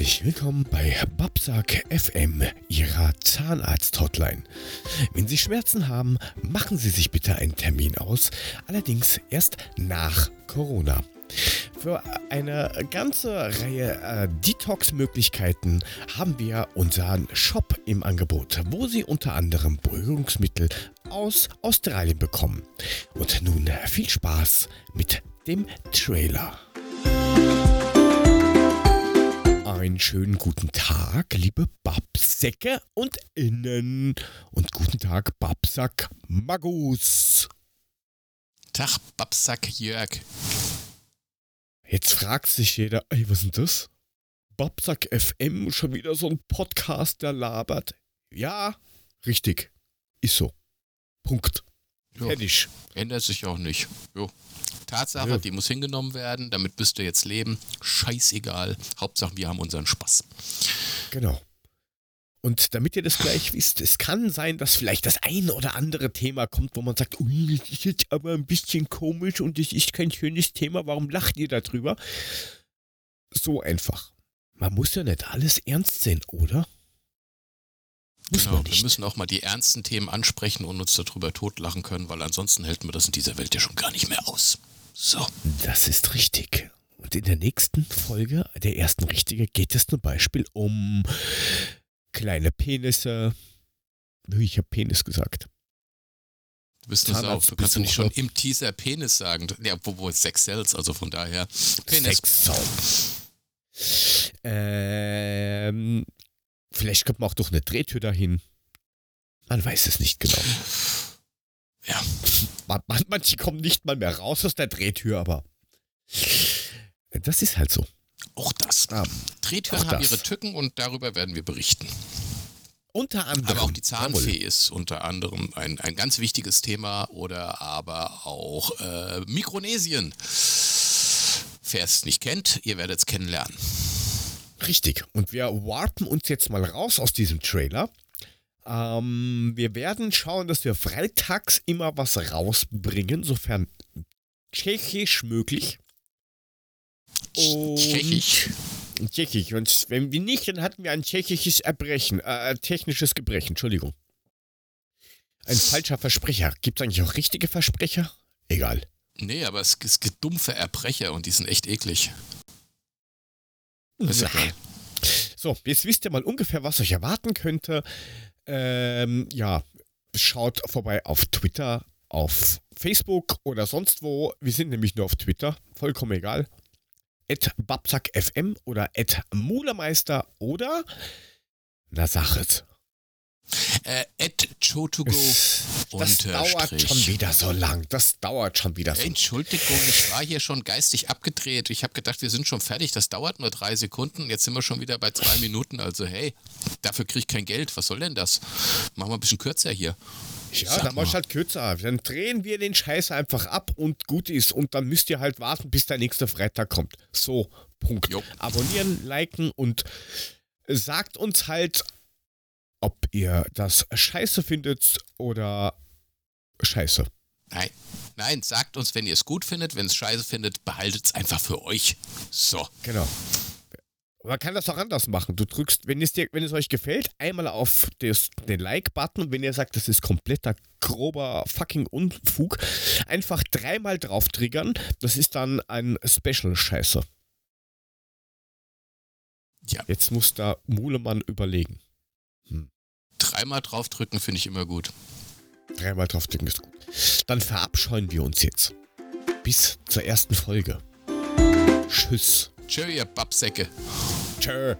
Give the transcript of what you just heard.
Herzlich willkommen bei Babsack FM, Ihrer Zahnarzt-Hotline. Wenn Sie Schmerzen haben, machen Sie sich bitte einen Termin aus, allerdings erst nach Corona. Für eine ganze Reihe äh, Detox-Möglichkeiten haben wir unseren Shop im Angebot, wo Sie unter anderem Beruhigungsmittel aus Australien bekommen. Und nun viel Spaß mit dem Trailer. Einen schönen guten Tag, liebe Babsäcke und Innen. Und guten Tag, Babsack Magus. Tag, Babsack Jörg. Jetzt fragt sich jeder, ey, was ist denn das? Babsack FM, schon wieder so ein Podcast, der labert. Ja, richtig. Ist so. Punkt. Jo, Fertig. ändert sich auch nicht. Jo. Tatsache, Ja. die muss hingenommen werden, damit müsst ihr jetzt leben. Scheißegal. Hauptsache, wir haben unseren Spaß. Genau. Und damit ihr das gleich wisst, es kann sein, dass vielleicht das ein oder andere Thema kommt, wo man sagt, ui, das ist jetzt aber ein bisschen komisch und das ist kein schönes Thema, warum lacht ihr darüber? So einfach. Man muss ja nicht alles ernst sehen, oder? Muss Genau, wir müssen auch mal die ernsten Themen ansprechen und uns darüber totlachen können, weil ansonsten hält man das in dieser Welt ja schon gar nicht mehr aus. So. Das ist richtig. Und in der nächsten Folge, der ersten richtige, geht es zum Beispiel um kleine Penisse. Ich habe Penis gesagt. Du bist eine Sau. Du kannst nicht schon im Teaser Penis sagen. Ja, wo, wo Sex sells, also von daher. Penis. Sexsau. Ähm, vielleicht kommt man auch durch eine Drehtür dahin. Man weiß es nicht genau. Ja. Man, man, manche kommen nicht mal mehr raus aus der Drehtür, aber das ist halt so. Auch das. Ah, Drehtüren auch haben das. ihre Tücken und darüber werden wir berichten. Unter anderem. Aber auch die Jawohl. Zahnfee ist unter anderem ein, ein ganz wichtiges Thema oder aber auch äh, Mikronesien. Wer es nicht kennt, ihr werdet es kennenlernen. Richtig. Und wir warpen uns jetzt mal raus aus diesem Trailer. Ähm, wir werden schauen, dass wir freitags immer was rausbringen, sofern tschechisch möglich. Und- Tschechisch. Tschechisch. Und wenn wir nicht, dann hatten wir ein tschechisches Erbrechen, äh, technisches Gebrechen, Entschuldigung. Ein falscher Versprecher. Gibt es eigentlich auch richtige Versprecher? Egal. Nee, aber es, es gibt dumpfe Erbrecher und die sind echt eklig. Ist. So, jetzt wisst ihr mal ungefähr, was euch erwarten könnte. Ähm, ja, schaut vorbei auf Twitter, auf Facebook oder sonst wo. Wir sind nämlich nur auf Twitter, vollkommen egal. At babsackfm oder at mulemeister oder na sag es. Äh, at Chotogo Das dauert schon wieder so lang. Das dauert schon wieder so. Entschuldigung, ich war hier schon geistig abgedreht. Ich habe gedacht, wir sind schon fertig. Das dauert nur drei Sekunden. Jetzt sind wir schon wieder bei zwei Minuten. Also hey, dafür krieg ich kein Geld. Was soll denn das? Machen wir ein bisschen kürzer hier. Ja, Sag dann mal. halt kürzer. Dann drehen wir den Scheiß einfach ab und gut ist. Und dann müsst ihr halt warten, bis der nächste Freitag kommt. So, Punkt. Jo. Abonnieren, liken und sagt uns halt, ob ihr das scheiße findet oder scheiße. Nein, nein, sagt uns, wenn ihr es gut findet. Wenn es scheiße findet, behaltet es einfach für euch. So. Genau. Man kann das auch anders machen. Du drückst, wenn es, dir, wenn es euch gefällt, einmal auf das, den Like-Button und wenn ihr sagt, das ist kompletter grober fucking Unfug, einfach dreimal drauf triggern. Das ist dann ein Special-Scheiße. Ja. Jetzt muss da Mulemann überlegen. Dreimal draufdrücken finde ich immer gut. Dreimal drauf drücken ist gut. Dann verabscheuen wir uns jetzt. Bis zur ersten Folge. Tschüss. Tschö, ihr Babsäcke. Tschö.